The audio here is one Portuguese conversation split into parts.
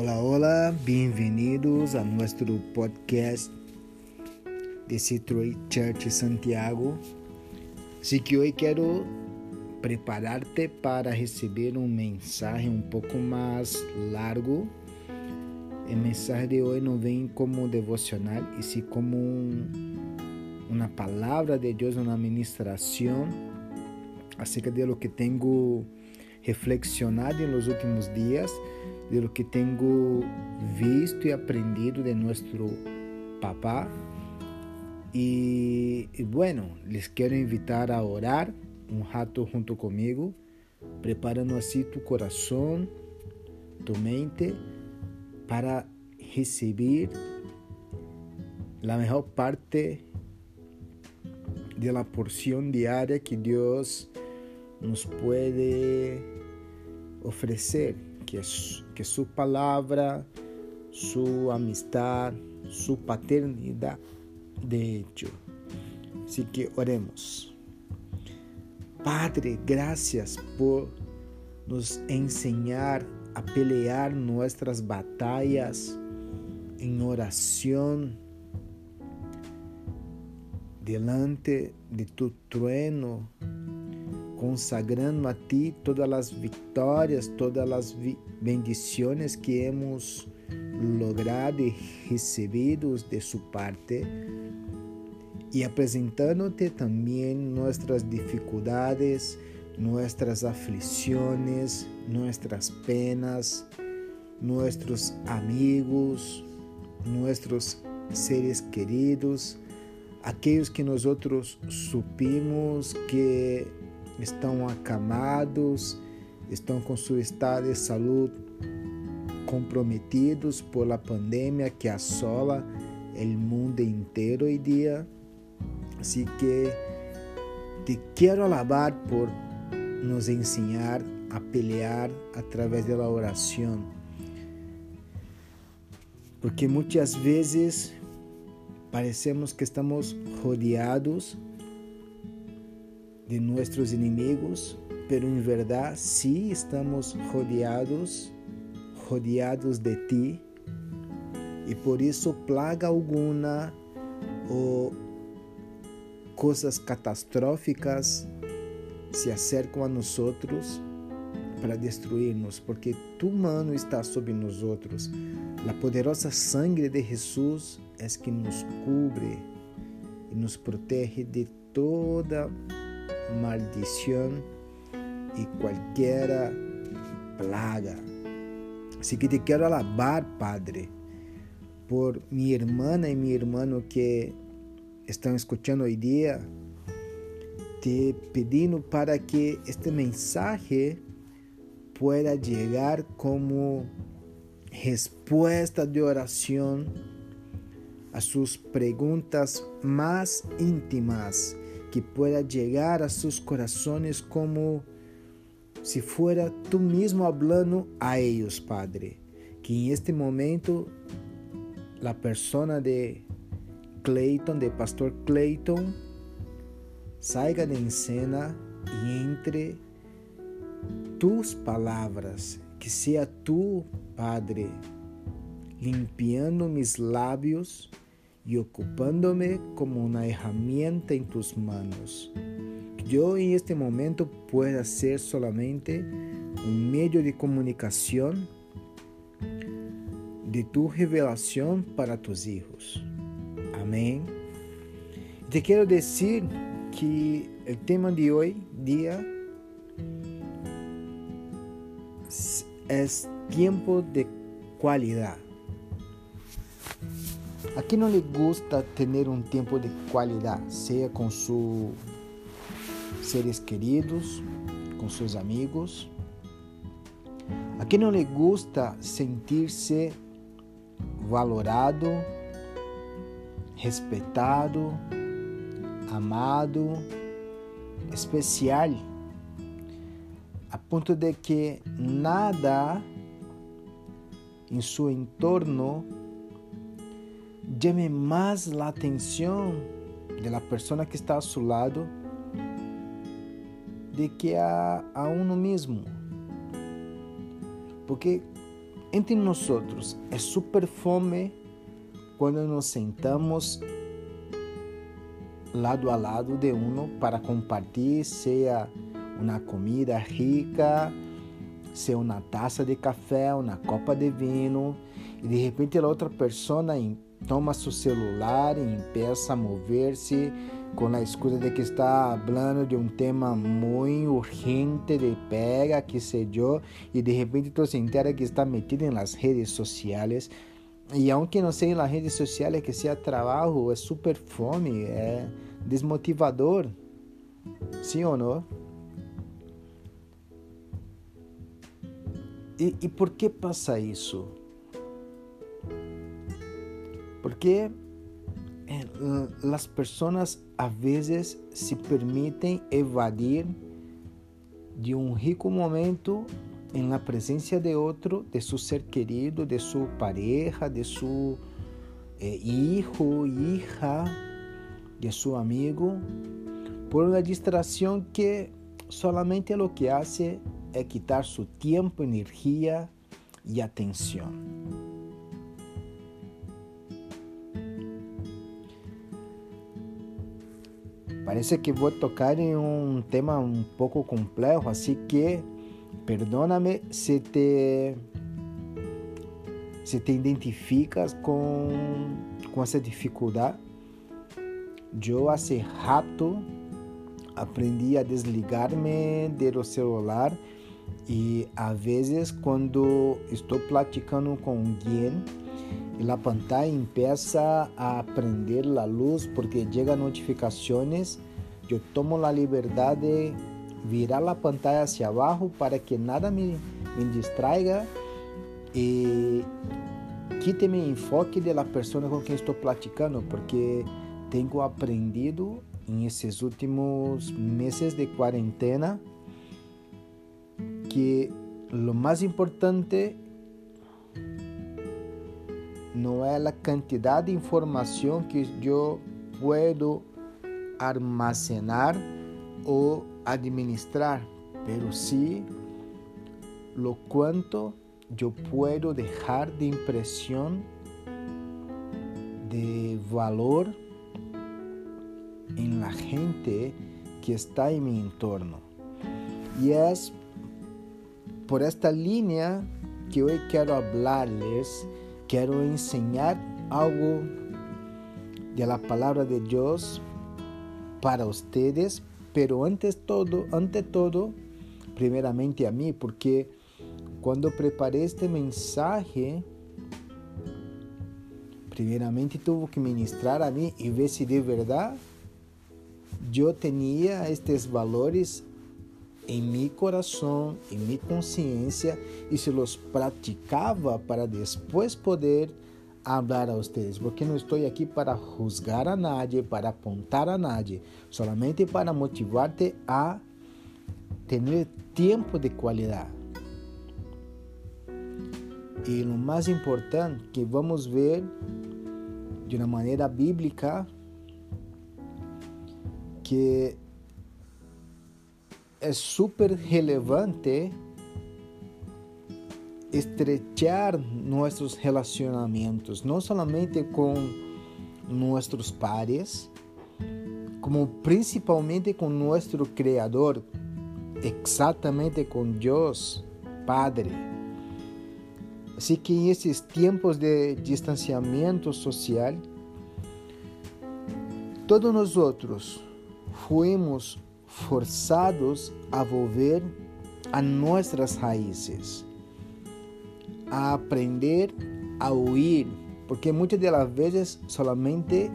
Hola, hola, bienvenidos a nuestro podcast de Citroën Church Santiago. Así que hoy quiero prepararte para receber um mensaje um pouco mais largo. O mensaje de hoje não vem como devocional, e sim como um, uma palavra de Deus, uma ministração acerca de lo que tenho reflexionado nos últimos dias, de lo que tenho visto e aprendido de nosso papá. E, e bueno, les quero invitar a orar um rato junto comigo, preparando assim tu coração, tu mente, para receber a melhor parte da porção diária que Deus nos pode oferecer, que que sua palavra, sua amistad, sua paternidade, de hecho. Así que oremos. Padre, gracias por nos enseñar a pelear nuestras batallas en oración delante de tu trueno, consagrando a ti todas las victorias, todas las bendiciones que hemos logrado y recibido de su parte y apresentándote también nuestras dificultades, nuestras aflicciones, nuestras penas, nuestros amigos, nuestros seres queridos, aquellos que nosotros supimos que estão acamados, estão com seu estado de saúde comprometidos por la pandemia que assola o mundo inteiro hoje dia. Así que te quiero alabar por nos enseñar a pelear a través de la oración. Porque muitas vezes parecemos que estamos rodeados de nossos inimigos, pero em verdade sí estamos rodeados, rodeados de ti, e por isso plaga alguma ou coisas catastróficas se acercam a nós para destruir-nos, porque tu mano está sobre nós outros. A poderosa sangre de Jesus é que nos cubre e nos protege de toda maldição e qualquer plaga. Assim que te quero alabar, Padre, por minha irmã e meu irmão que estão escutando hoje dia, te pedindo para que este mensagem pueda llegar como respuesta de oración a sus preguntas más íntimas, que pueda llegar a sus corazones como si fuera tú mismo hablando a ellos, Padre. Que en este momento la persona de Clayton, de Pastor Clayton, salga de escena e entre tus palavras, que seja tu, Padre, limpiando mis lábios e ocupando-me como uma herramienta em tus manos. Que eu em este momento pueda ser solamente um meio de comunicação de tu revelação para tus hijos. Amém. Te quero dizer que o tema de hoje, dia, é tempo de qualidade. A não lhe gusta ter um tempo de qualidade, seja com seus seres queridos, com seus amigos? A não lhe gusta sentir-se valorado, respeitado, amado, especial, a ponto de que nada em seu entorno llame mais a atenção da pessoa que está a seu lado de que a, a uno mesmo. Porque entre nós é super fome quando nos sentamos lado a lado de um para compartilhar, seja uma comida rica, seja uma taça de café, uma copa de vinho, e de repente a outra pessoa toma seu celular e começa a mover-se com a excusa de que está falando de um tema muito urgente de pega, que sei eu, e de repente tu se entera que está metido nas redes sociais. E aunque não seja nas redes sociais que seja trabalho, é super fome, é desmotivador. Sim ou não? E por que passa isso? Porque eh, as pessoas a vezes se permitem evadir de um rico momento em la presença de outro, de seu ser querido, de sua pareja, de seu eh, hijo, hija, de seu amigo, por uma distração que solamente o que hace é quitar seu tempo, energia e atenção. Parece que vou tocar em um tema um pouco complexo, assim que perdóname se te se te identificas com com essa dificuldade. Eu há rato aprendi a desligar-me do celular e às vezes quando estou platicando com alguém e a pantalla empieza a prender a luz porque llegan notificações. Eu tomo a liberdade de virar a pantalla hacia abaixo para que nada me, me distraiga e quite meu enfoque da pessoa com quem estou platicando, porque tenho aprendido em esses últimos meses de quarentena que o mais importante não é a quantidade de informação que eu puedo armazenar ou administrar, pero sí lo quanto eu puedo deixar de impressão de valor em la gente que está em mi entorno. E é por esta linha que hoje quero hablarles Quiero enseñar algo de la palabra de Dios para ustedes, pero antes todo, ante todo, primeramente a mí, porque cuando preparé este mensaje, primeramente tuvo que ministrar a mí y ver si de verdad yo tenía estos valores em meu coração, em minha consciência e se los praticava para depois poder falar a vocês, porque não estou aqui para juzgar a nadie, para apontar a nadie, solamente para motivar-te a ter tempo de qualidade. E o mais importante que vamos ver de uma maneira bíblica que é super relevante estrechar nossos relacionamentos, não somente com nossos pares, como principalmente com nosso Criador, exatamente com Deus Padre. Assim que esses tempos de distanciamento social, todos nós outros fomos forçados a volver a nossas raízes, a aprender a ouvir, porque muitas das vezes solamente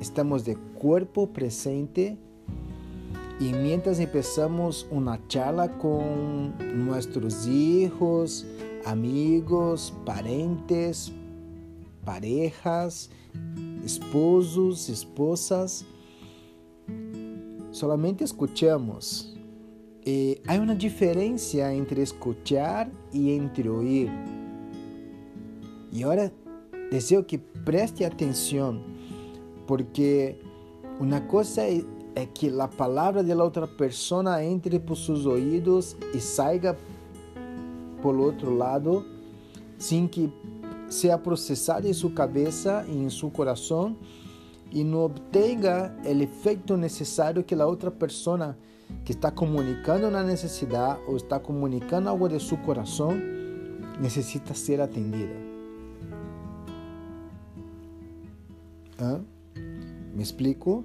estamos de corpo presente e mientras empezamos uma charla com nossos hijos, amigos, parentes, parejas, esposos, esposas, solamente escuchamos. Eh, há uma diferença entre escuchar e entre ouvir. E agora desejo que preste atenção, porque uma coisa é, é que a palavra da outra pessoa entre por seus ouvidos e saia por outro lado, sin que sea procesada en su cabeza y en su corazón y no obtenga el efecto necesario que la otra persona que está comunicando una necesidad o está comunicando algo de su corazón necesita ser atendida. ¿Ah? ¿Me explico?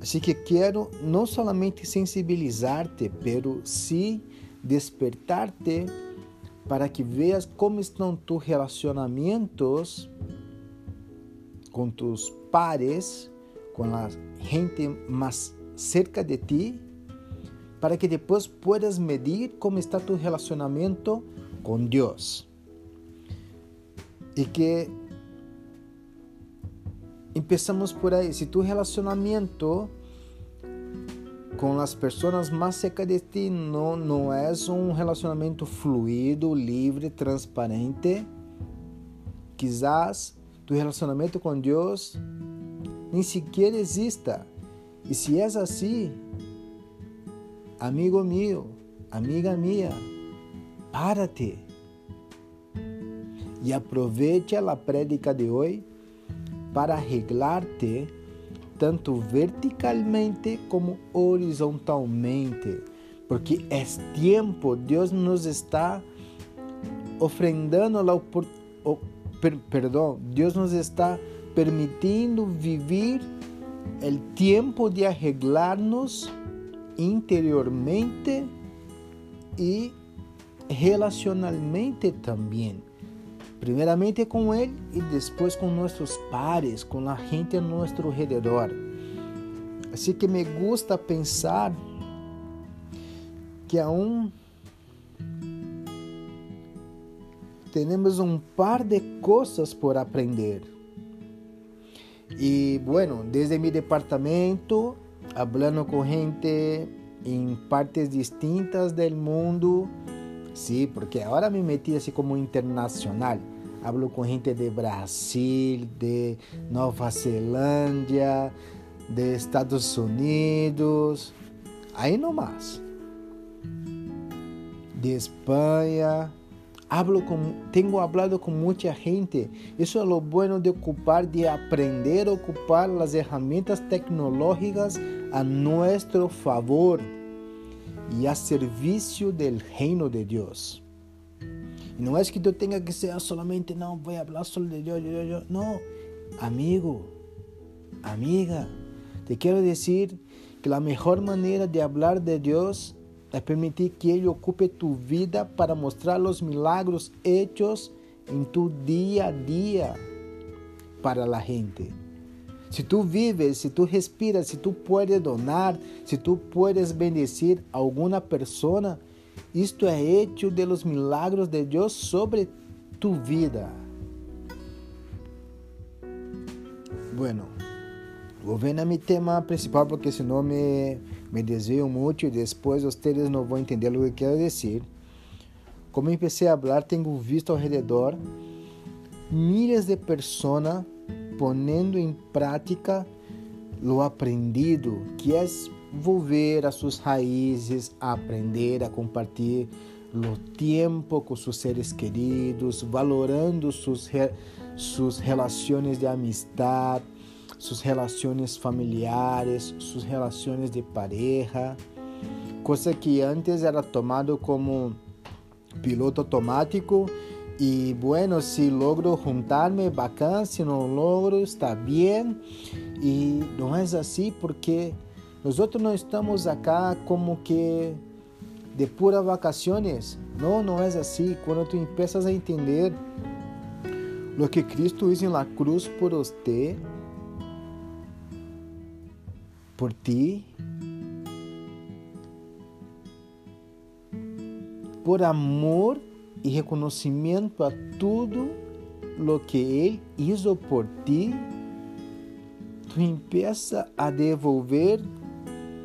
Así que quiero no sensibilizarte, pero despertarte para que veas cómo están tus relacionamientos con tus pares, con la gente más cerca de ti, para que después puedas medir cómo está tu relacionamiento con Dios. Y que empezamos por ahí. Si tu relacionamiento com as pessoas mais cerca de ti não, não é um relacionamento fluido, livre, transparente. Quizás tu relacionamento com Deus nem sequer exista. E se é assim, amigo meu, amiga minha, párate e aproveite a prédica de hoje para arreglar-te tanto verticalmente como horizontalmente, porque é tempo, Deus nos está ofrendando la oh, per, Deus nos está permitindo viver o tempo de arreglar-nos interiormente e relacionalmente também. Primeiramente com Ele e depois com nossos pares, com a gente a nosso redor. Assim que me gusta pensar que aún temos um par de coisas por aprender. E, bueno, desde meu departamento, hablando com gente em partes distintas do mundo, Sí, porque ahora me metí así como internacional. Hablo con gente de Brasil, de Nueva Zelanda, de Estados Unidos, aí nomás. De Espanha. Hablo con, tengo hablado con mucha gente. Eso es lo bueno de ocupar, de aprender a ocupar las herramientas tecnológicas a nuestro favor e a serviço do reino de Deus. E não é que eu tenha que ser solamente, não, vou falar só de Deus, Deus, Deus. Não, amigo, amiga, te quero dizer que a melhor maneira de falar de Deus é permitir que Ele ocupe tu vida para mostrar os milagros hechos em tu dia a dia para a gente. Se tu vives, se tu respiras, se tu puedes donar, se tu puedes bendecir a alguma pessoa, isto é hecho de los milagros de Deus sobre tu vida. Bueno, vou ver a mi tema principal porque senão me, me desvio muito e depois vocês não vão entender o que quero dizer. Como empecé a falar, tenho visto ao redor milhares de pessoas ponendo em prática o aprendido, que é volver a suas raízes, aprender a compartilhar o tempo com seus seres queridos, valorando suas, suas relações de amistade, suas relações familiares, suas relações de pareja, coisa que antes era tomado como piloto automático Y bueno, si logro juntarme, bacán, si no logro, está bien. Y no es así porque nosotros no estamos acá como que de puras vacaciones. No, no es así. Cuando tú empiezas a entender lo que Cristo hizo en la cruz por usted, por ti, por amor e reconhecimento a tudo lo que Ele hizo por ti, tu empieza a devolver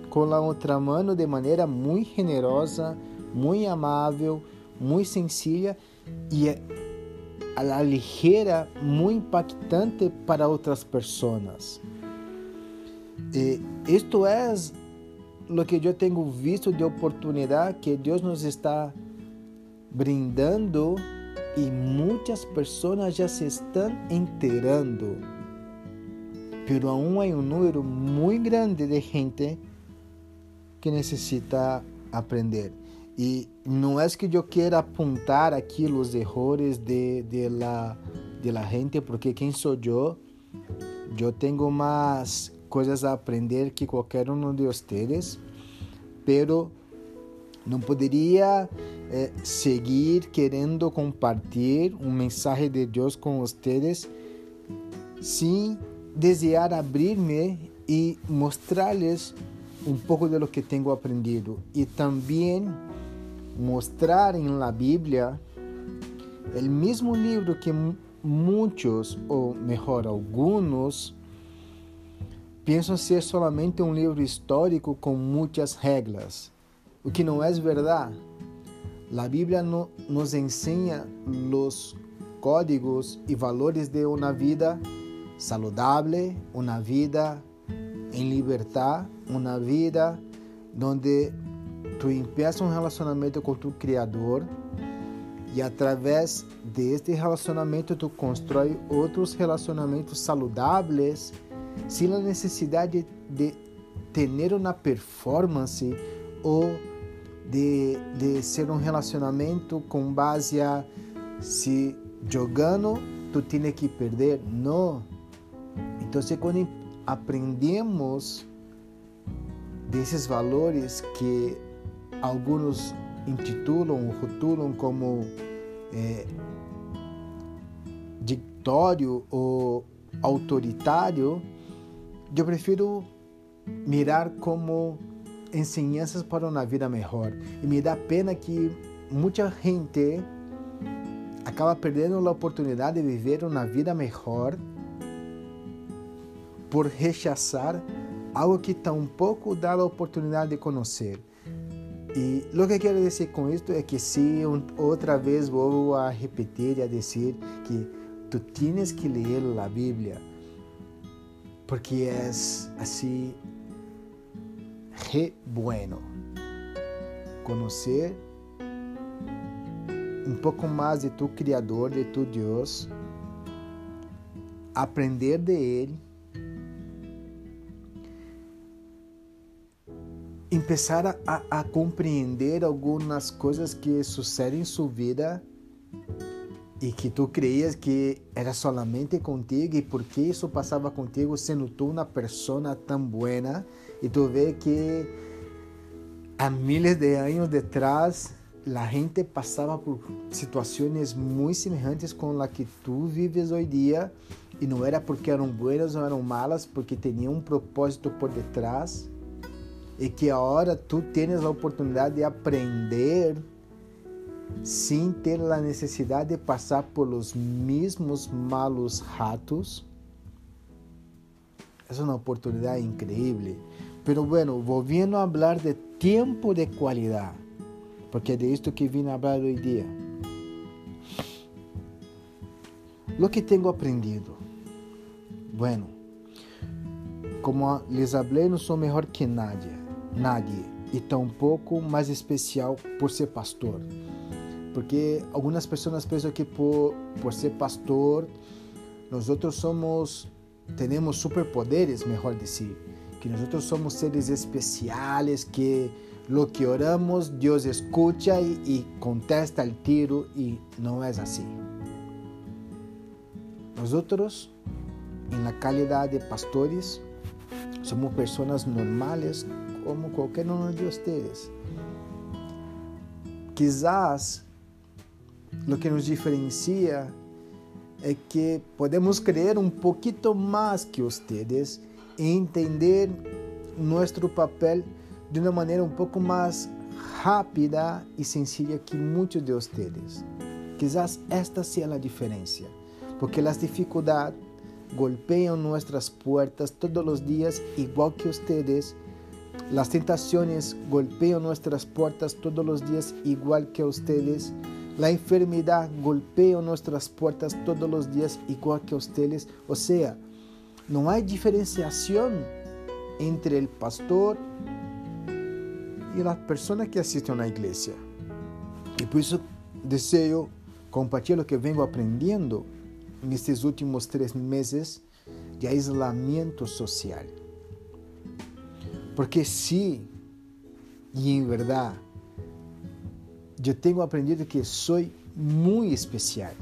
com a outra mão de maneira muito generosa, muito amável, muito sencilla e a ligeira, muito impactante para outras pessoas. Isto é o que eu tenho visto de oportunidade que Deus nos está brindando y muchas personas ya se están enterando. Pero aún hay un número muy grande de gente que necesita aprender. Y no es que yo quiera apuntar aquí los errores de, de, la, de la gente, porque ¿quién soy yo? Yo tengo más cosas a aprender que cualquier uno de ustedes, pero no podría eh, seguir querendo compartilhar um mensagem de Deus com vocês sem desejar abrir-me e mostrar-lhes um pouco de lo que tenho aprendido. E também mostrar em la Bíblia o mesmo livro que muitos, ou melhor, alguns, pensam ser solamente um livro histórico com muitas regras, o que não é verdade. La Biblia no, nos enseña los códigos y valores de una vida saludable, una vida en libertad, una vida donde tú empiezas un relacionamiento con tu Criador e através deste relacionamento tu constrói outros relacionamentos saudáveis sem a necessidade de ter uma performance ou de, de ser um relacionamento com base a se jogando tu tienes que perder. Não. Então, quando aprendemos desses valores que alguns intitulam ou rotulam como é, dictório ou autoritário, eu prefiro mirar como enseñanzas para uma vida melhor. E me dá pena que muita gente acaba perdendo a oportunidade de viver uma vida melhor por rechazar algo que tampouco dá a oportunidade de conhecer. E o que quero dizer com isto é que se outra vez vou a repetir e a dizer que tu tienes que ler a Bíblia porque é assim re bueno. Conocer um pouco mais de tu Criador, de tu Deus, aprender de Ele, começar a, a, compreender algumas coisas que sucedem em sua vida e que tu creias que era solamente contigo e por que isso passava contigo sendo tu uma pessoa tão buena? E tu vê que há milhares de anos detrás a gente passava por situações muito semelhantes com a que tu vives hoje dia. E não era porque eram boas ou eram malas, porque tinham um propósito por detrás. E que agora tu tens a oportunidade de aprender sem ter a necessidade de passar pelos mesmos malos ratos. É uma oportunidade incrível. Pero bueno, volviendo a hablar de tiempo de calidad, porque de esto que vine a hablar hoy día. Lo que tengo aprendido. Bueno, como les hablé, no sou mejor que nadie, nadie, e tampouco mais especial por ser pastor. Porque algumas pessoas pensam que por, ser pastor, nós outros somos, temos superpoderes, melhor dizer que nosotros somos seres especiales, que lo que oramos Dios escucha y, y contesta el tiro y no es así. Nosotros, en la calidad de pastores, somos personas normales como cualquier uno de ustedes. Quizás lo que nos diferencia é que podemos crer um pouquinho mais que ustedes entender nosso papel de uma maneira um pouco mais rápida e sencilla que muitos de vocês. Quizás esta seja a diferença, porque as dificuldades golpeiam nossas portas todos os dias, igual que vocês. As tentações golpeiam nossas portas todos os dias, igual que vocês. A enfermidade golpeia nossas portas todos os dias, igual que vocês. Ou seja, não há diferenciação entre o pastor e a pessoa que assiste a uma igreja. E por isso desejo compartilhar o que venho aprendendo nestes últimos três meses de isolamento social. Porque sim, e em verdade, eu tenho aprendido que sou muito especial.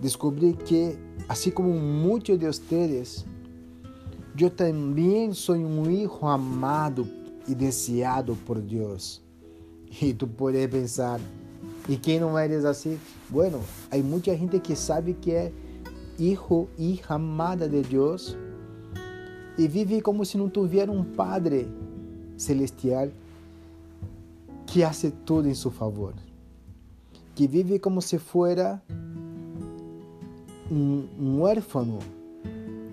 Descobri que, assim como muitos de vocês, eu também sou um filho amado e desejado por Deus. E tu pode pensar, e quem não eres assim? Bueno, há muita gente que sabe que é hijo e amada de Deus e vive como se não tivesse um Padre celestial que hace tudo em seu favor, que vive como se fuera um, órfão,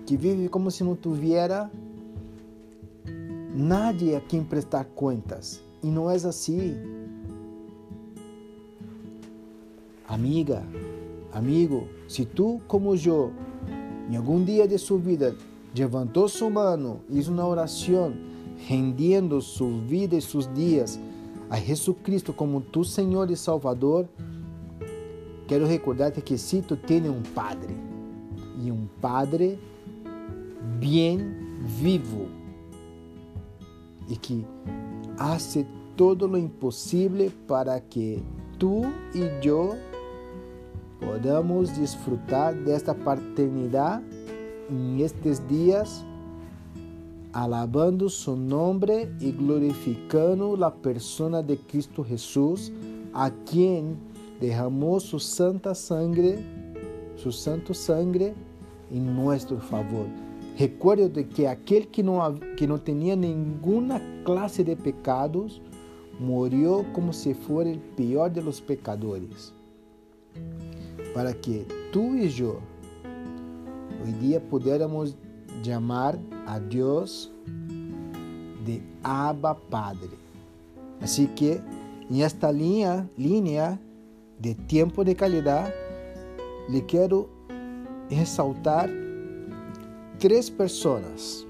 que vive como se não tivesse nadie a quem prestar contas. E não é assim. Amiga, amigo, se tu, como eu, em algum dia de sua vida, levantou sua mão, hizo uma oração, rendendo sua vida e seus dias a Jesus Cristo como tu Senhor e Salvador, quero recordar-te que se tu tens um Padre, e um Padre bem vivo, e que hace todo lo impossível para que tu e eu podamos desfrutar desta paternidade em estes dias, alabando su nombre e glorificando la persona de Cristo Jesús, a quien derramou su santa sangre, su santo sangre em nosso favor. Recuerde de que aquele que não, que não tinha nenhuma classe de pecados, morreu como se fosse o pior de los pecadores para que tu e eu hoje dia pudiéramos chamar a Deus de Abba Padre. Assim que em esta linha, linha de tempo de qualidade, lhe quero ressaltar três pessoas.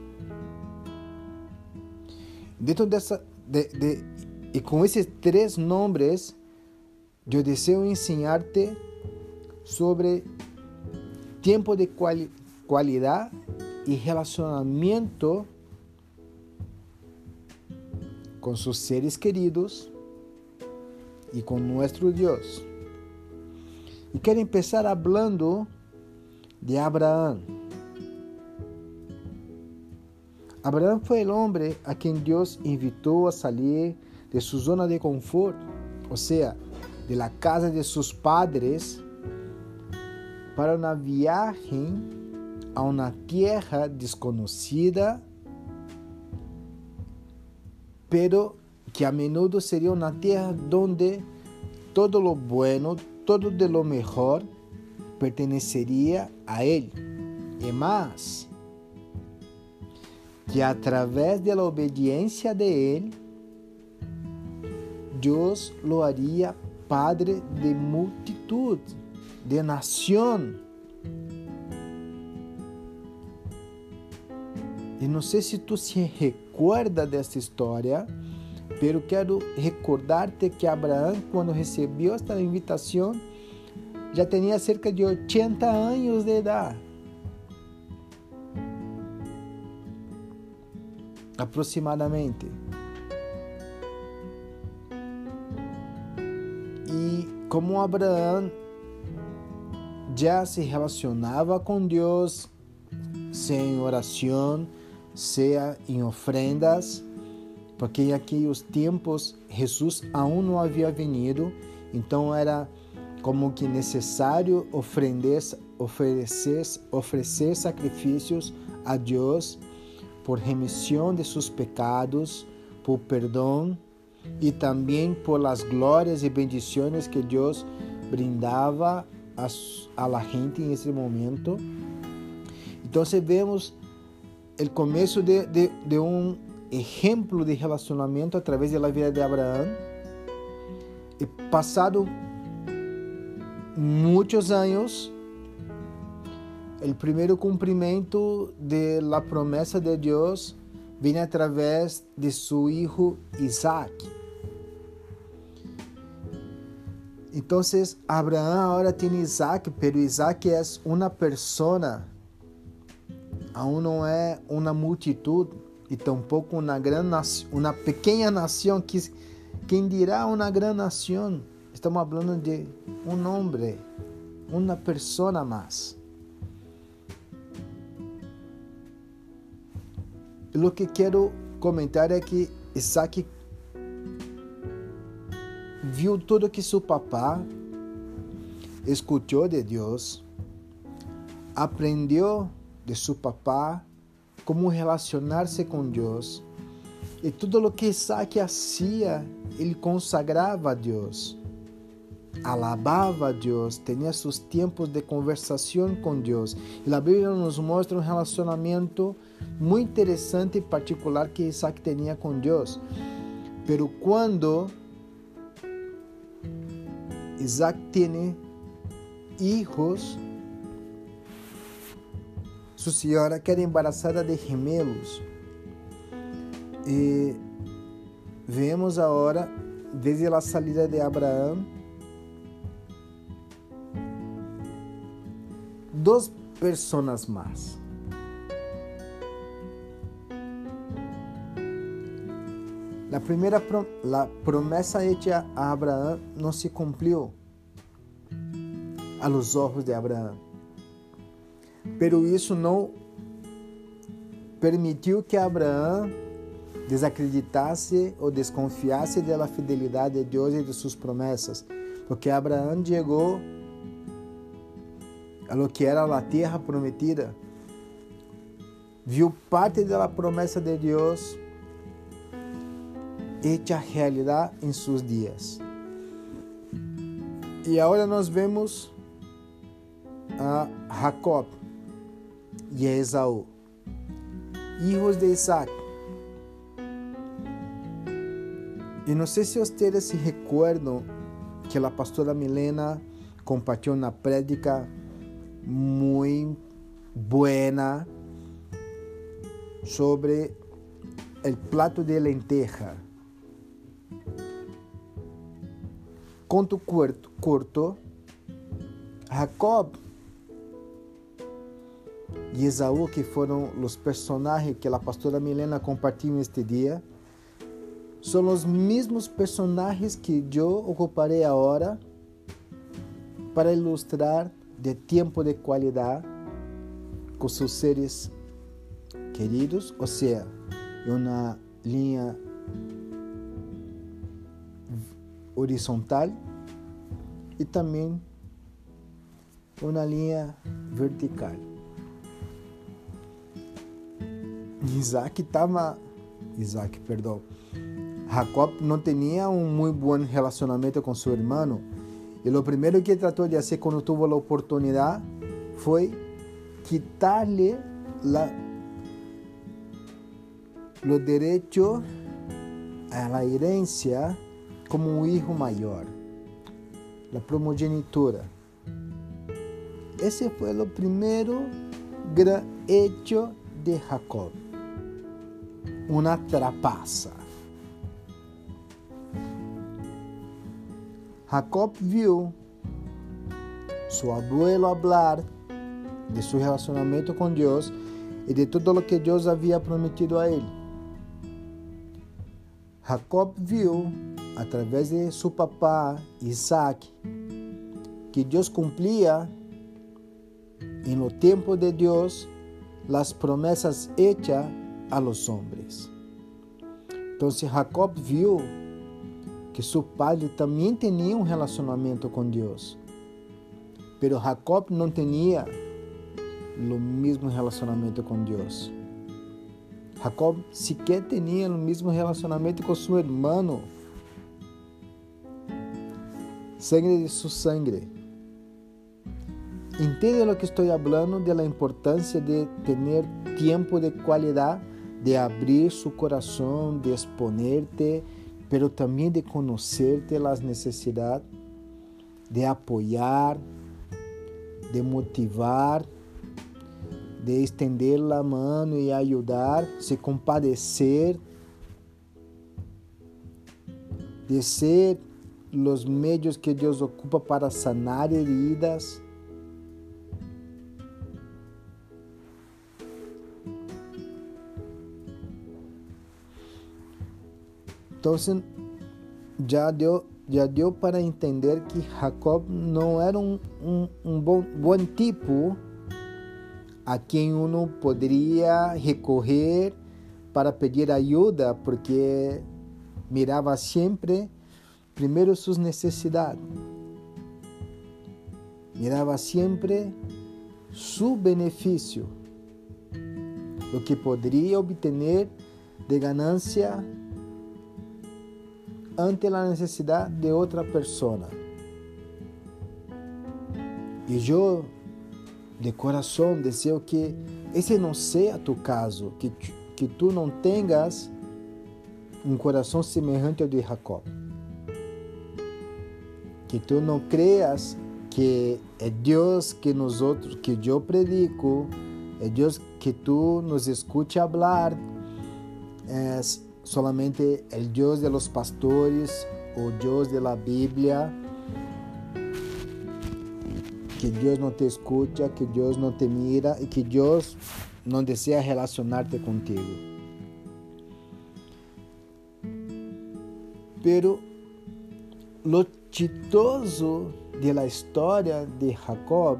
Dentro dessa de, de, e com esses três nomes, eu desejo ensinar-te sobre tempo de quali qualidade e relacionamento com seus seres queridos e com nosso Deus. E quero começar falando de Abraão. Abraão foi o homem a quem Deus invitou a sair de sua zona de conforto, ou seja, de la casa de seus padres para uma viagem a uma terra desconhecida, pero que a menudo seria uma terra onde todo lo bueno, todo de lo mejor perteneceria a ele. E mais, que através da obediência de ele, Deus lo haria padre de multitud de nação. E não sei se tu se recorda dessa história, pero quero recordar-te que Abraão, quando recebeu esta invitação, já tinha cerca de 80 anos de idade. Aproximadamente. E como Abraão já se relacionava com Deus, seja em oração, seja em ofrendas, porque em aqueles tempos Jesus aún não havia venido, então era como que necessário oferecer, oferecer, oferecer sacrifícios a Deus por remissão de seus pecados, por perdão e também por as glórias e bendições que Deus brindava a, a la gente en ese momento. Entonces vemos el comienzo de, un ejemplo de relacionamiento a través de la vida de Abraham. Y pasado muchos años, el primer cumplimiento de la promesa de Dios viene a través de su hijo Isaac. Entonces Abraham ahora tiene Isaac, pero Isaac es una persona, aún no es una multitud y tampoco una gran nación, una pequeña nación, que, quien dirá una gran nación. Estamos hablando de un hombre, una persona más. Lo que quero comentar é que Isaac viu tudo que seu papá escutou de Deus, aprendeu de seu papá como relacionar-se com Deus. E tudo o que Isaac fazia, ele consagrava a Deus, alabava a Deus, tinha seus tempos de conversação com Deus. E a Bíblia nos mostra um relacionamento muito interessante e particular que Isaac tinha com Deus. Pero quando Isaac tem hijos, sua senhora queda embarazada de gemelos. E vemos agora, desde a saída de Abraão, duas pessoas mais. La primera la promesa hecha a Abraham no se cumplió a los ojos de Abraham. Pero isso não permitiu que Abraão desacreditasse ou desconfiasse da fidelidade de Deus e de suas promessas, porque Abraão chegou a lo que era a terra prometida, viu parte da promessa de Deus hecha realidade em seus dias. E agora nós vemos a Jacob e a Esaú, hijos de Isaac. E não sei se vocês se recordam que a pastora Milena compartilhou na prédica muito buena sobre o plato de lenteja. Conto curto, curto Jacob e Esaú, que foram os personagens que a pastora Milena compartilhou este dia, são os mesmos personagens que eu ocuparei agora para ilustrar de tempo de qualidade com seus seres queridos, ou seja, uma linha horizontal e também uma linha vertical. Isaac estava, Isaac, perdão, Jacob não tinha um muito bom relacionamento com seu irmão e o primeiro que tratou de fazer quando teve a oportunidade foi quitar-lhe o direito a la herencia como um hijo maior, a primogenitura. Esse foi o primeiro gran hecho de Jacob. Uma trapaça. Jacob viu seu abuelo falar de seu relacionamento com Deus e de tudo o que Deus havia prometido a ele. Jacob viu através de seu papá Isaac, que Deus cumpria em no tempo de Deus as promessas hechas a los hombres. Então, Jacob viu que seu pai também tinha um relacionamento com Deus, pero Jacob não tinha o mesmo relacionamento com Deus. Jacob sequer tinha o mesmo relacionamento com seu irmão sangre de su sangre. Entende lo que estoy hablando de la importancia de tener tiempo de calidad, de abrir su corazón, de exponerte, pero también de conocerte las necesidades, de apoyar, de motivar, de estender la mano y ayudar, se compadecer, de ser os meios que Deus ocupa para sanar heridas. Então, já deu, já deu para entender que Jacob não era um, um, um bom, bom tipo a quem uno poderia recorrer para pedir ajuda, porque mirava sempre primeiro suas necessidades, mirava sempre seu benefício, o que poderia obter de ganância ante a necessidade de outra pessoa. E eu, de coração, desejo que esse não seja tu caso, que, que tu não tenhas um coração semelhante ao de Jacob. Que tu não creas que é Deus que nós outros, que eu predico, é Deus que tu nos escute falar, é solamente el Dios de los pastores o Dios de la Biblia. Que Deus não te escuta, que Deus não te mira e que Deus não deseja relacionar-te contigo. Pero lo chistoso de la história de Jacob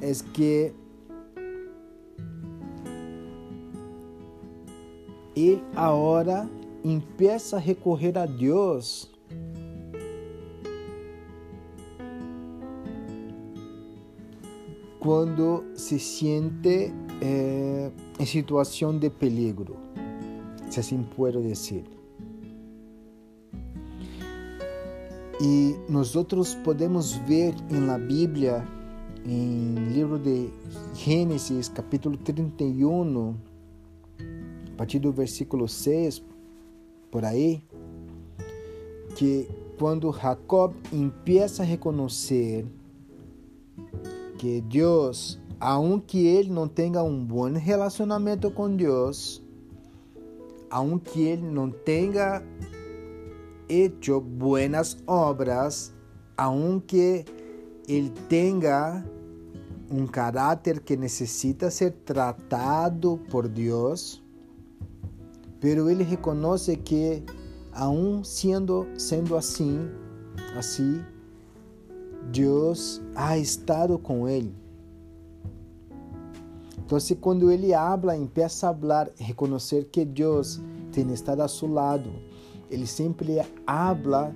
é que ele agora empieza a recorrer a Deus quando se sente eh, em situação de peligro, se assim puedo dizer. E nós outros podemos ver na Bíblia, em livro de Gênesis, capítulo 31, partir do versículo 6, por aí, que quando Jacob empieza a reconhecer que Deus, aunque ele não tenha um bom relacionamento com Deus, aunque ele não tenha hecho buenas obras, aunque ele tenha um caráter que necessita ser tratado por Deus, pero ele reconhece que aún sendo sendo assim, assim, Deus ha estado com ele. Então, quando ele habla, empieza a falar, reconhecer que Deus tem estado a seu lado, ele sempre habla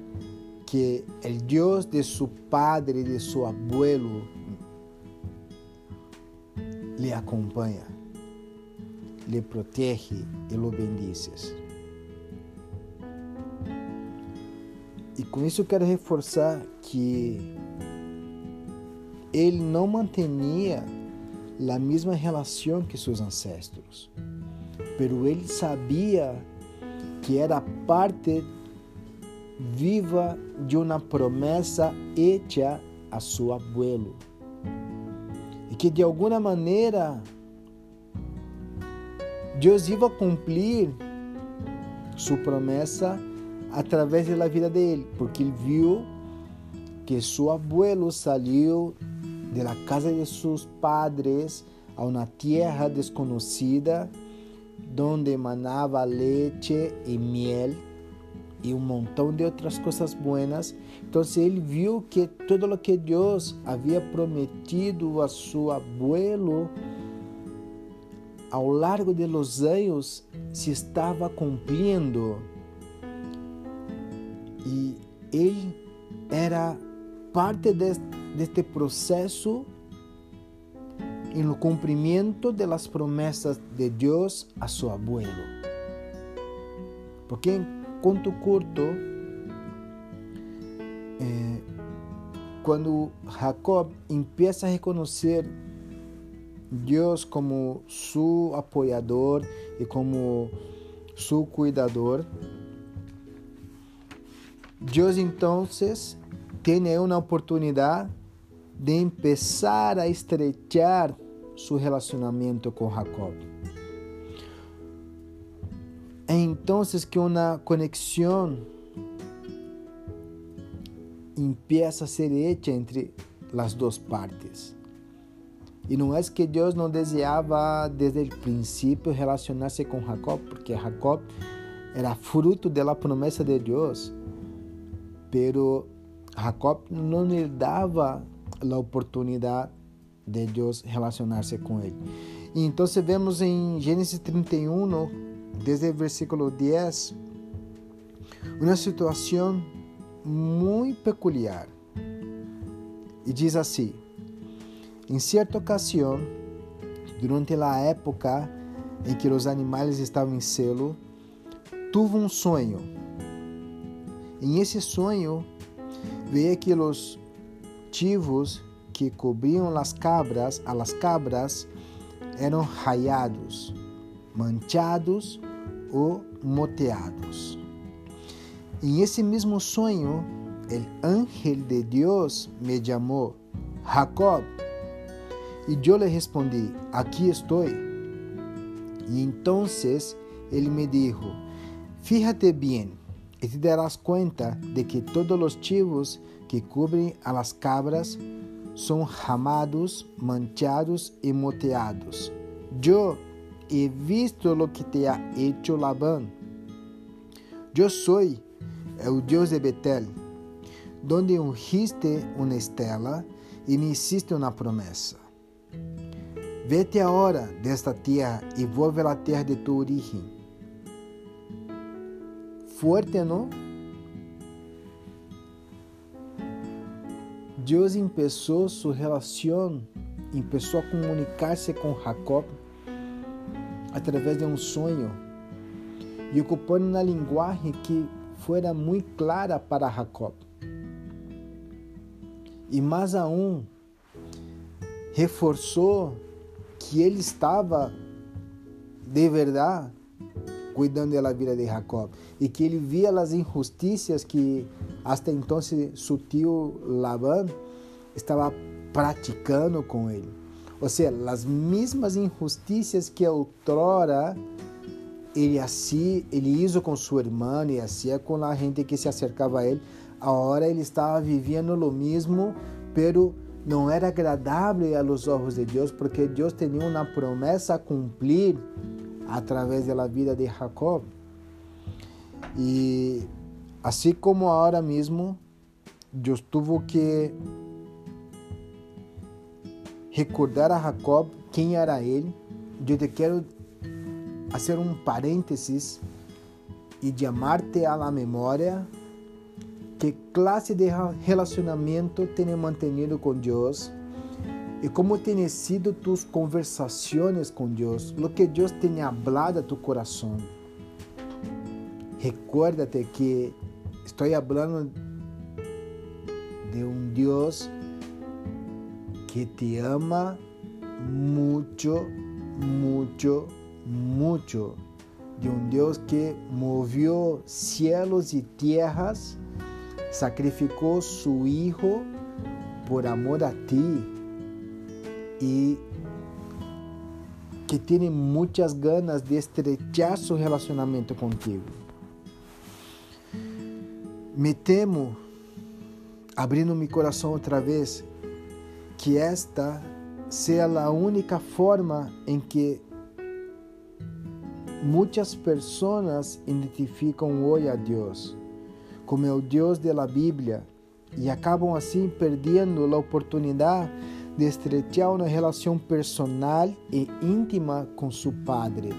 que o Deus de seu padre, de seu abuelo, lhe acompanha le protege e lo bendices. E com isso eu quero reforçar que ele não mantinha a mesma relação que seus ancestros, pero ele sabia que era parte viva de uma promessa hecha a seu abuelo e que de alguma maneira Deus ia cumprir sua promessa através da vida dele, porque ele viu que seu abuelo saiu da casa de seus padres a uma terra desconhecida, onde emanava leite e miel e um montão de outras coisas buenas. Então ele viu que tudo o que Deus havia prometido a seu abuelo ao largo de los anos se estava cumprindo e ele era parte deste processo no cumprimento das promessas de Deus a seu abuelo. Porque, conto curto, eh, quando Jacob empieza a reconhecer Deus como su apoiador e como su cuidador. Deus então tem uma oportunidade de empezar a estrechar seu relacionamento com Jacob. É então que uma conexão empieza a ser hecha entre las dos partes. E não é que Deus não desejava desde o princípio relacionar-se com Jacob, porque Jacob era fruto da promessa de Deus, pero Jacob não lhe dava a oportunidade de relacionar-se com ele. Então vemos em Gênesis 31, desde o versículo 10, uma situação muito peculiar. E diz assim: Em certa ocasião, durante a época em que os animais estavam em selo, tuve um sonho. Em esse sonho, veio que os tivos que cobriam as cabras, a las cabras, eram rayados, manchados ou moteados. Em esse mesmo sonho, o ángel de Deus me chamou Jacob. E eu lhe respondi: Aqui estou. E então ele me disse: Fíjate bem, e te darás conta de que todos os chivos que cobrem a las cabras são ramados, manchados e moteados. Eu he visto lo que te ha hecho Labán. Eu sou o Deus de Betel, donde ungiste uma estela e me hiciste uma promessa. Vete agora desta terra e volve à terra de tu origem. Fuerte, não? Deus começou sua relação, começou a comunicar-se com Jacob através de um sonho e ocupando uma linguagem que fora muito clara para Jacob. E mais aún, reforçou que ele estava de verdade cuidando da vida de Jacob e que ele via as injustiças que até então seu tio Labán estava praticando com ele. Ou seja, as mesmas injustiças que outrora ele assim, ele hizo com sua irmã e assim com a gente que se acercava a ele. Agora ele estava vivendo o mesmo, pero não era agradável aos olhos de Deus, porque Deus tinha uma promessa a cumprir através da vida de Jacob. E assim como agora mesmo, Deus teve que recordar a Jacob quem era ele. Eu te quero fazer um parênteses e chamar-te à memória que classe de relacionamento tem mantenido com Deus e como têm sido tus conversações com Deus, lo que Deus tem hablado a tu coração. Recuérdate que estou falando de um Deus que te ama muito, muito, muito. De um Deus que movió cielos e tierras, sacrificou su Hijo por amor a ti e que tem muitas ganas de estrechar seu relacionamento contigo. Me temo, abrindo meu coração outra vez, que esta seja a única forma em que muitas pessoas identificam hoje a Deus como o Deus da Bíblia e acabam assim perdendo a oportunidade de estrechar uma relação personal e íntima com seu Padre.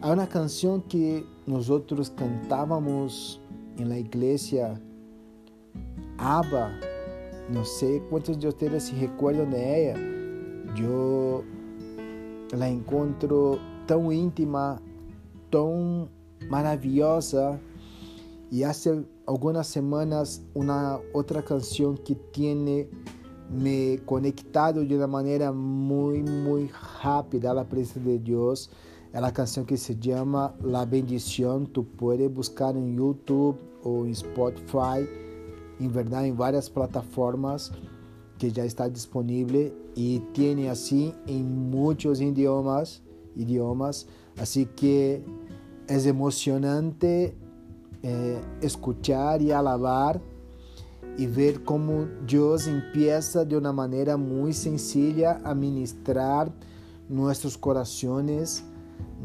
Há uma canção que nós cantávamos na igreja Abba, não sei quantos de vocês se recordam de ela. Eu la encontro tão íntima, tão maravilhosa. E há algumas semanas uma outra canção que tem me conectado de uma maneira muito, muito rápida à presença de Deus. É a canção que se chama La Bendición. Tu pode buscar em YouTube ou em Spotify, em verdade, em várias plataformas que já está disponível e tem assim em muitos idiomas, idiomas. Assim que é emocionante eh, escuchar e alabar e ver como Deus empieza de uma maneira muito sencilla a ministrar nossos corações,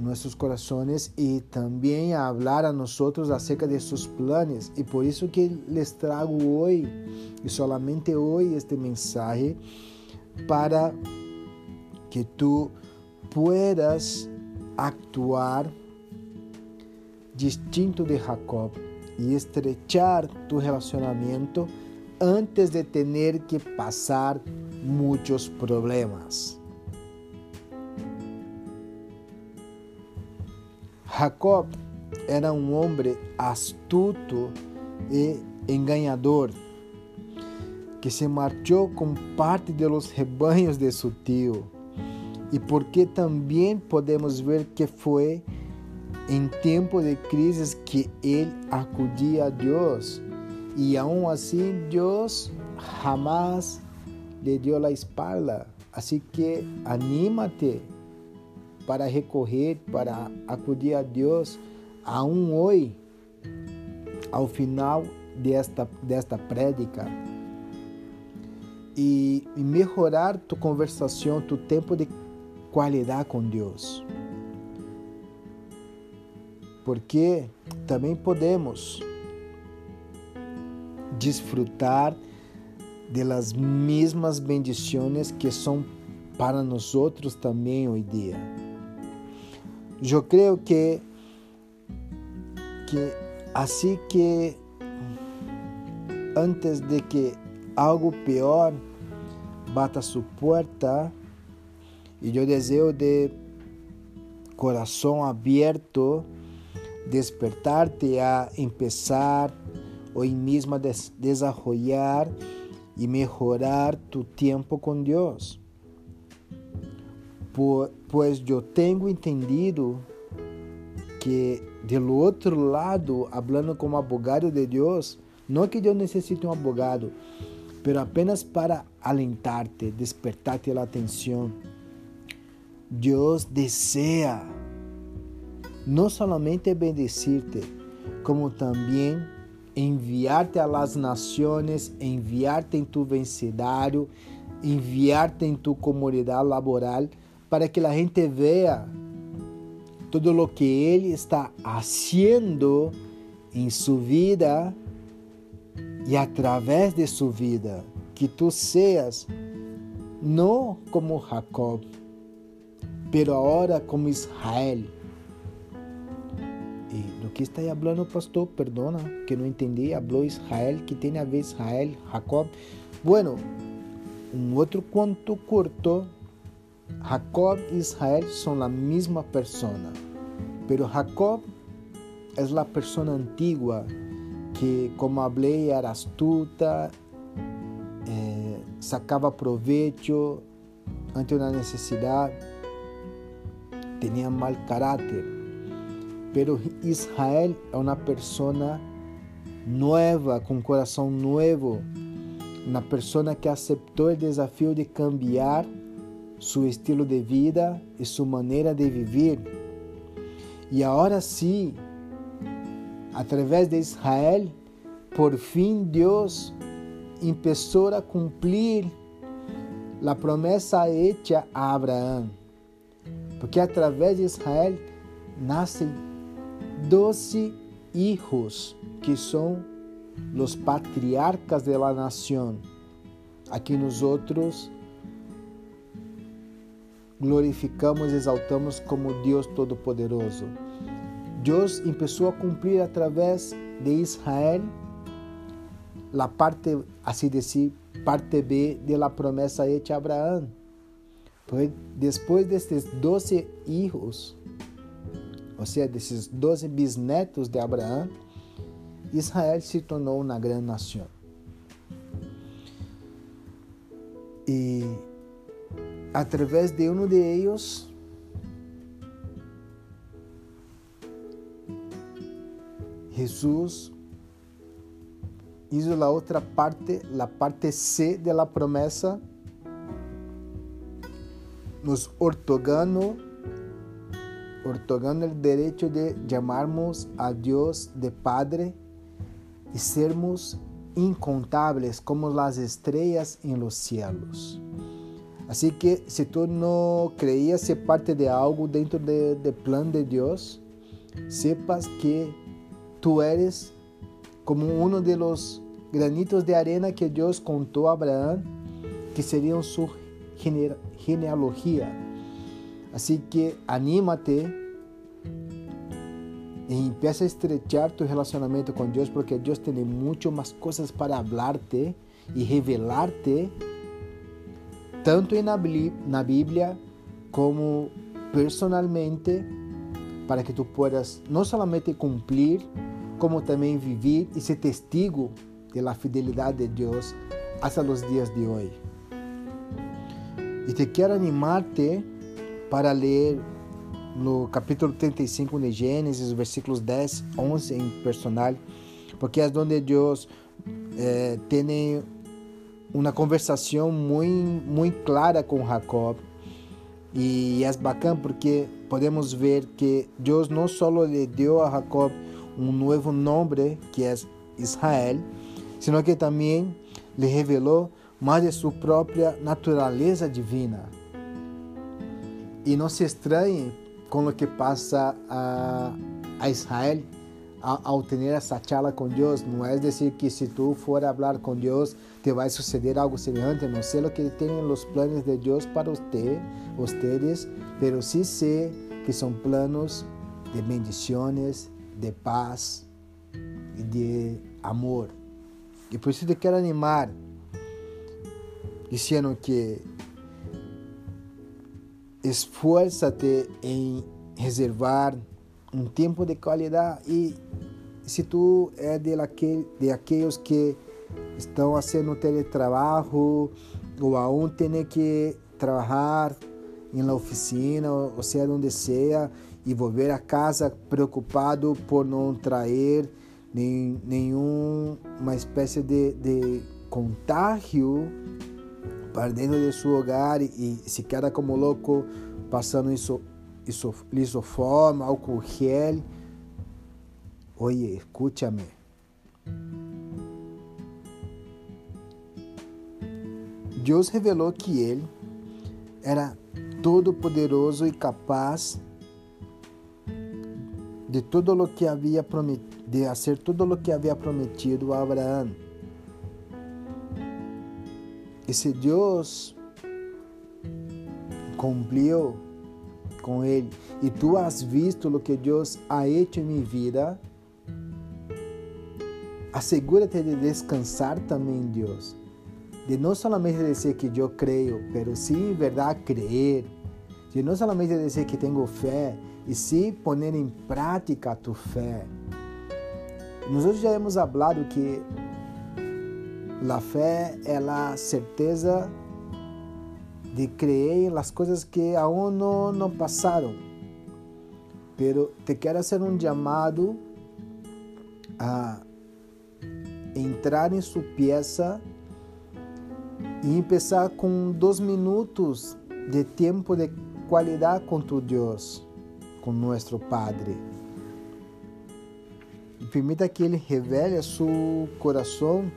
nossos corações e também a falar a nós acerca de seus planos. E por isso que les trago hoje, e solamente hoje, este mensagem para que tu puedas actuar distinto de Jacob e estrechar tu relacionamento antes de ter que passar muitos problemas. Jacob era um homem astuto e enganador que se marchou com parte de los de seu tio. E porque também podemos ver que foi em tempo de crises que ele acudia a Deus. E aún assim Deus jamais lhe deu a espalda. Assim que anímate para recorrer, para acudir a Deus, aún hoje, ao final desta, desta prédica e, melhorar tu conversação, tu tempo de qualidade com Deus. Porque também podemos desfrutar das mesmas bendições que são para nós outros também hoje dia. Eu creio que que assim que antes de que algo pior bata sua porta e eu desejo de coração aberto despertar-te a empezar hoje mesmo a des desarrollar e melhorar tu tempo com Deus. Pois eu tenho entendido que do outro lado, falando como abogado de Deus, não que Deus necessite um abogado, pero apenas para alentarte, despertarte a atenção. Deus deseja não somente bendecirte, como também enviar-te a las nações, enviar-te em tu vencidário, enviar-te em tu comunidade laboral, para que a gente veja todo o que Ele está fazendo em sua vida e através de sua vida, que tu seas não como Jacob, pero agora como Israel. E do que está falando, pastor? Perdona, que não entendi. Falou Israel, que tem a ver Israel, Jacob. Bueno, um outro conto curto. Jacob e Israel são a mesma persona, pero Jacob é a persona antigua que, como falei, era astuta, eh, sacava proveito ante uma necessidade, tinha mal caráter. Pero Israel é uma persona nova, com coração novo, uma pessoa que aceitou o desafio de cambiar seu estilo de vida e sua maneira de viver. E agora sim, através de Israel, por fim Deus começou a cumprir a promessa hecha a Abraão. Porque através de Israel nascem doze hijos que são os patriarcas de la nação. Aqui nós outros glorificamos exaltamos como Deus Todo-Poderoso. Deus começou a cumprir através de Israel a parte, assim dizer, parte B de la promessa hecha a Abraão. Pois depois destes doze hijos, ou seja, desses doze bisnetos de Abraão, Israel se tornou uma grande nação. E através de um de eles, Jesús hizo la otra parte, la parte C de la promesa, nos ortogando, ortogando el derecho de llamarnos a Dios de Padre y sermos incontables como las estrellas en los cielos. Así que si tú no creías ser parte de algo dentro del de plan de Dios, sepas que tú eres como uno de los granitos de arena que Dios contó a Abraham, que serían su genealogía. Así que anímate y empieza a estrechar tu relacionamiento con Dios porque Dios tiene mucho más cosas para hablarte y revelarte tanto en la Biblia como personalmente para que tú puedas no solamente cumplir, como también vivir y ser testigo de la fidelidad de Dios hasta los días de hoy. Y te quiero animarte para leer no capítulo 35 de Gênesis, versículos 10, 11 em personal, porque é onde Deus eh, tem uma conversação muito, muito clara com Jacob. E é bacana porque podemos ver que Deus não só lhe deu a Jacob um novo nome, que é Israel, sino que também lhe revelou mais de sua própria natureza divina. E não se estranhe com o que passa a, a Israel ao ter essa charla com Deus. Não é dizer que se tu for falar com Deus te vai suceder algo semelhante. Não sei o que tem os planos de Deus para você, vocês, mas sim sei que são planos de bendições, de paz e de amor. E por isso te quero animar, dizendo que esfuerza-te em reservar um tempo de qualidade e se tu é de, aquel, de aqueles que estão fazendo teletrabalho ou aún tem que trabalhar em la oficina, ou seja, onde seja, e voltar a casa preocupado por não trazer nem, nenhuma espécie de, de contágio para dentro de seu hogar e se queda como louco passando isso, isso lisoforma, álcool gel. Oye, escúchame. Deus revelou que Ele era todo-poderoso e capaz de todo o que havia prometido, de fazer todo o que havia prometido a Abraão. E se Deus cumpriu com ele e tu has visto o que Deus ha hecho em minha vida, assegura-te de descansar também em Deus. De não somente dizer que eu creio, mas sim, verdade, crer. De não somente dizer que tenho fé, e sim poner em prática tu fé. Nós já hemos falado que La fe é a certeza de creer en las cosas que aún no pasaron. Pero te quero hacer um chamado a entrar em sua peça e começar com dois minutos de tempo de qualidade com tu Deus, com nosso Padre. Permita que Ele revele seu coração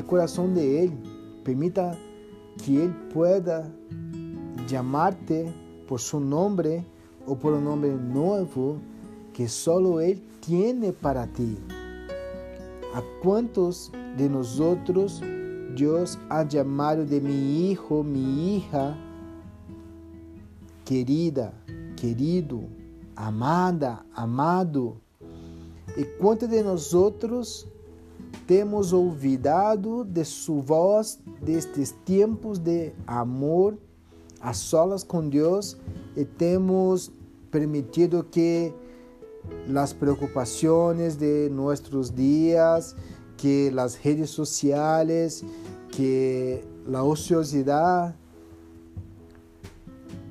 o coração de Ele. Permita que Ele pueda chamar-te por seu nome ou por um nome novo que solo Ele tiene para ti. A quantos de nós outros Deus ha chamado de mi hijo, mi hija, querida, querido, amada, amado. E quantos de nós outros temos olvidado de sua voz destes tempos de amor a solas com Deus e temos permitido que as preocupações de nossos dias, que as redes sociais, que a ociosidade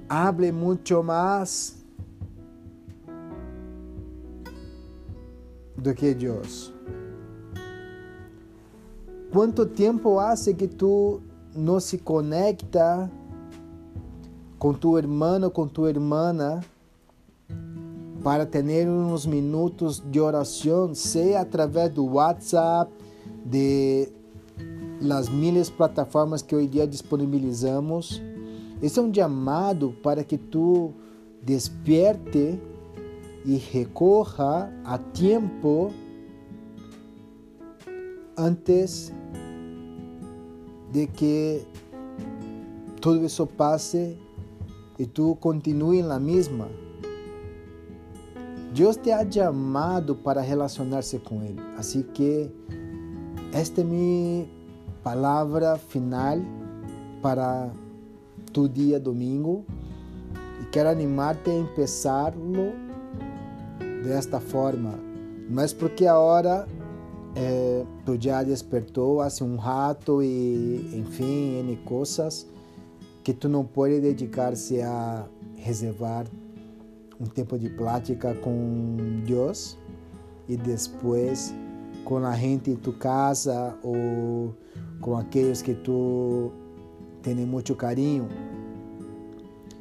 hable muito mais do que Deus. ¿Cuánto tiempo hace que tú no se conecta con tu hermano, con tu hermana, para ter uns minutos de oração, seja através do WhatsApp, de las miles plataformas que hoje dia disponibilizamos. Esse é um chamado para que tu despierte e recorra a tempo antes de que todo isso passe e tu continue na mesma. Deus te ha chamado para relacionar-se com Ele. Assim que esta é minha palavra final para tu dia domingo e quero animar-te a começá-lo desta forma. É porque agora é, tu já despertou há um rato e, enfim, N que tu não pode dedicar-se a reservar um tempo de prática com Deus e depois com a gente em tua casa ou com aqueles que tu tem muito carinho.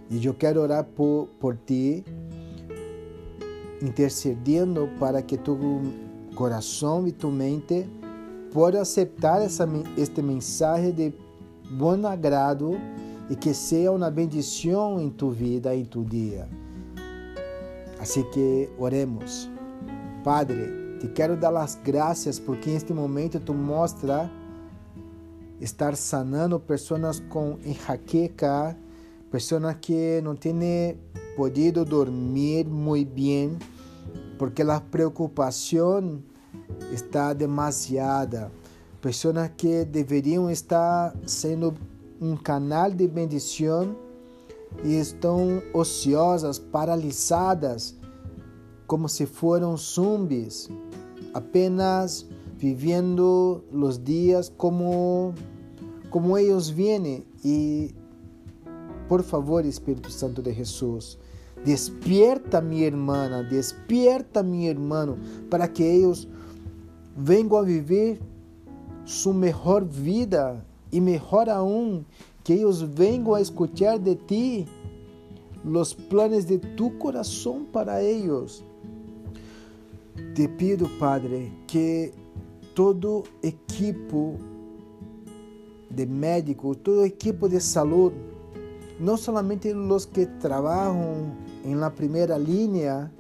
E eu quero orar por, por ti, intercedendo para que tu coração e tu mente possa aceitar essa, este mensagem de bom agrado e que seja uma bendição em tu vida, em tu dia. Assim que oremos. Padre, te quero dar as graças porque neste momento tu mostra estar sanando pessoas com enxaqueca, pessoas que não têm podido dormir muito bem porque a preocupação está demasiada. Pessoas que deveriam estar sendo um canal de bendição e estão ociosas, paralisadas, como se foram zumbis, apenas vivendo os dias como como eles vêm e por favor, Espírito Santo de Jesus, despierta minha irmã, despierta meu irmão, para que eles venham a viver sua melhor vida e melhor aún, que eles venham a escutar de ti os planos de tu coração para eles. Te pido, Padre, que todo equipo de médico, todo equipo de saúde, não somente os que trabalham em la primeira linha,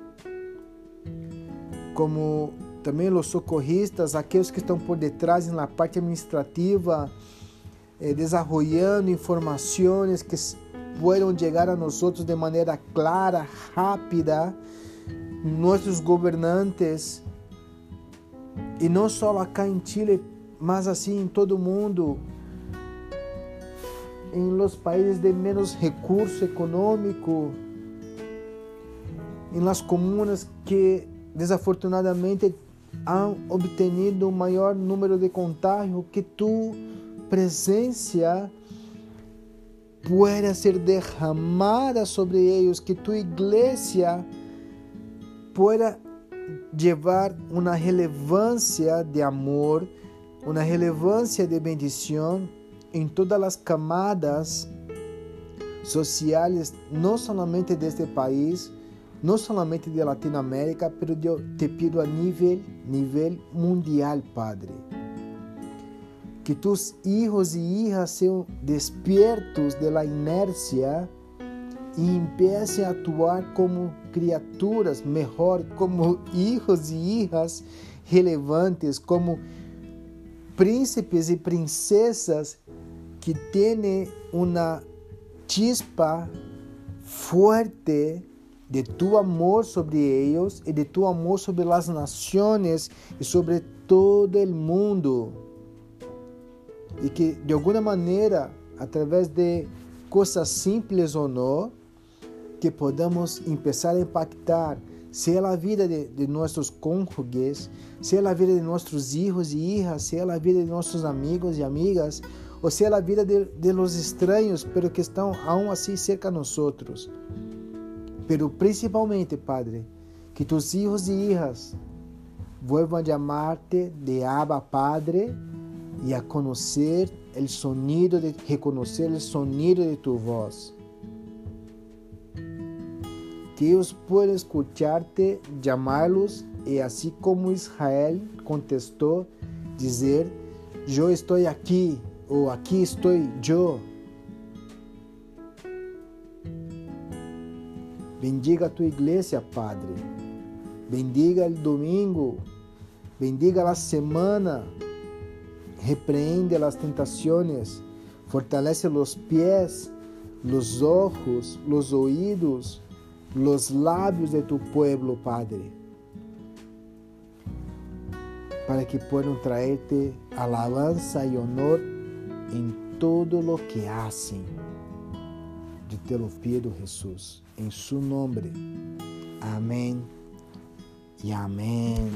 como também os socorristas, aqueles que estão por detrás na parte administrativa, eh, desarrollando informações que puedan chegar a nós de maneira clara, rápida, nossos governantes, e não só acá em Chile, mas assim em todo o mundo, em los países de menos recurso econômico, em las comunas que desafortunadamente han obtenido um maior número de contágio, que tu presença pueda ser derramada sobre eles, que tu igreja pueda llevar uma relevância de amor, uma relevância de bendição em todas as camadas sociais, não somente deste país, não somente de Latinoamérica, mas eu te pido a nível, nível mundial, Padre. Que tus hijos e hijas sejam despiertos de la inercia e empiecem a atuar como criaturas, melhor, como hijos e hijas relevantes, como príncipes e princesas que têm uma chispa forte de tu amor sobre eles e de tu amor sobre as nações e sobre todo o mundo. E que de alguma maneira, através de coisas simples ou não, que podamos começar a impactar, seja a vida de, de nossos cônjuges, seja a vida de nossos filhos e hijas, seja a vida de nossos amigos e amigas, ou seja a vida de, de los estranhos, pero que estão aún assim cerca de nós pero principalmente, Padre, que tus hijos y hijas vuelvan a llamarte de Abba Padre y a conocer el sonido de reconocer el sonido de tu voz. Que ellos puedan escucharte, llamarlos y así como Israel contestó, dizer: Eu estou aqui, ou aqui estou eu. Bendiga a tua igreja, Padre. Bendiga o domingo. Bendiga a semana. Repreende as tentações. Fortalece os pés, os ojos, os ouvidos, os lábios de tu pueblo, Padre. Para que puedan traerte alabanza e honor em todo lo que hacen. Te lo pido, Jesús, en su nombre. Amén y amén.